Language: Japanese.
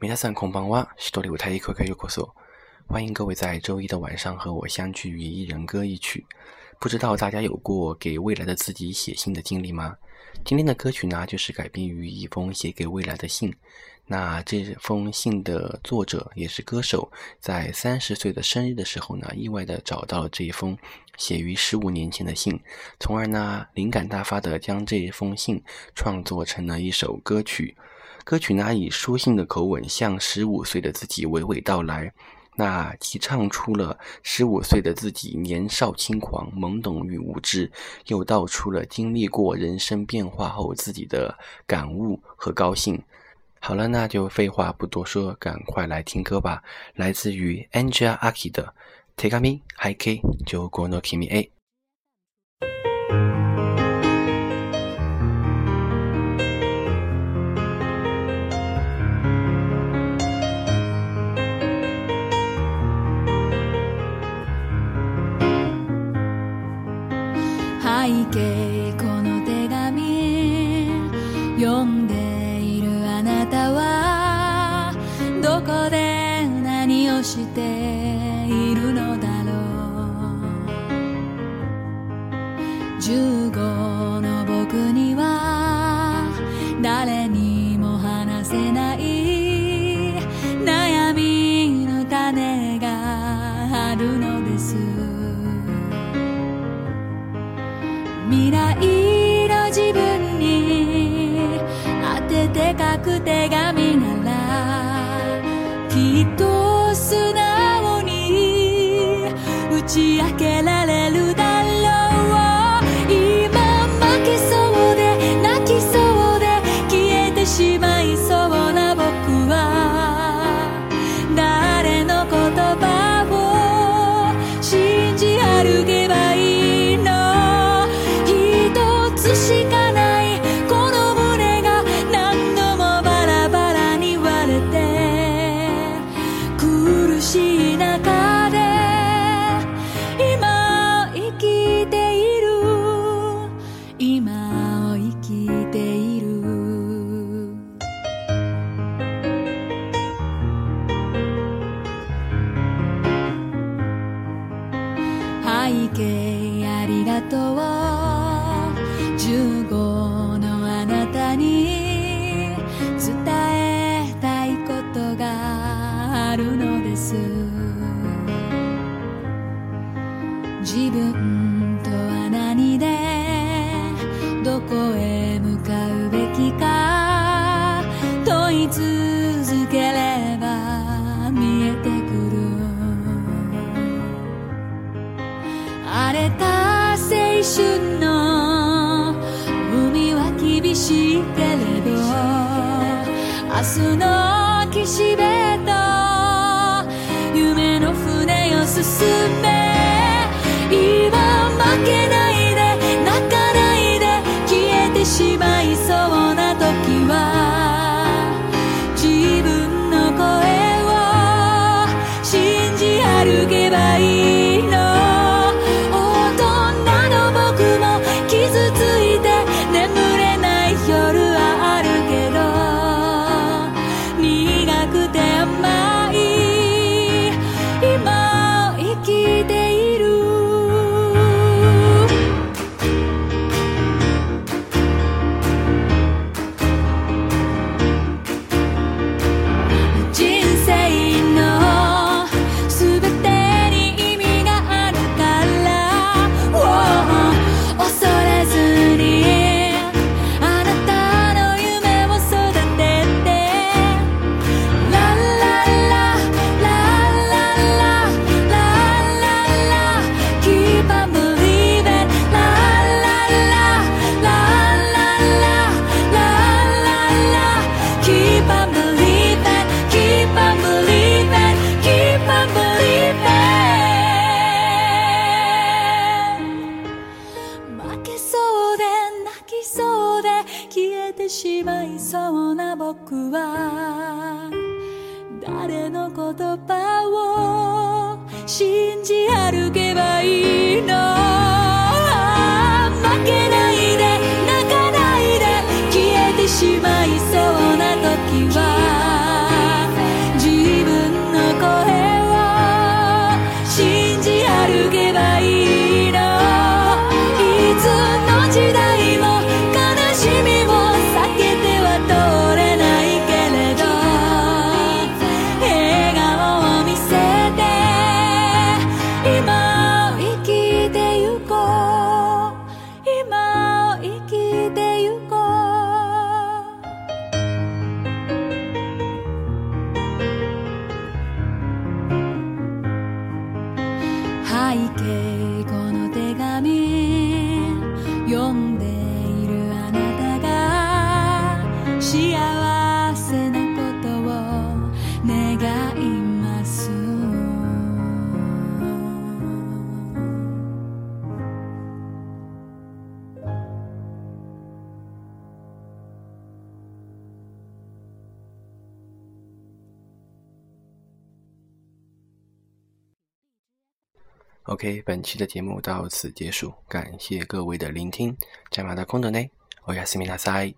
皆さんこんばんは，是多里舞台一口开ようこそ。欢迎各位在周一的晚上和我相聚于一人歌一曲。不知道大家有过给未来的自己写信的经历吗？今天的歌曲呢，就是改编于一封写给未来的信。那这封信的作者也是歌手，在三十岁的生日的时候呢，意外的找到了这一封写于十五年前的信，从而呢，灵感大发的将这一封信创作成了一首歌曲。 歌曲呢以书信的口吻向十五岁的自己娓娓道来，那既唱出了十五岁的自己年少轻狂、懵懂与无知，又道出了经历过人生变化后自己的感悟和高兴。好了，那就废话不多说，赶快来听歌吧！来自于 Angela Aki 的《Take Me High K》，就 Go No Kimi A。ているのだろう15の僕には誰にも話せない悩みの種があるのです。未来の自分に当てて書く手紙ならきっと te arquear. 景あとう15のあなたに伝えたいことがあるのです。自分とは何でどこへ向かうべきか問い続ければ見えてくる。荒れた春の海は厳しいけれど明日の岸辺と夢の船を進め今負けないで泣かないで消えてしまいそうな時は自分の声を信じ歩けばいい。きそうで消えてしまいそうな僕は。誰の言葉を信じ歩けばいい OK，本期的节目到此结束，感谢各位的聆听。加马的空的呢，我亚斯米纳塞。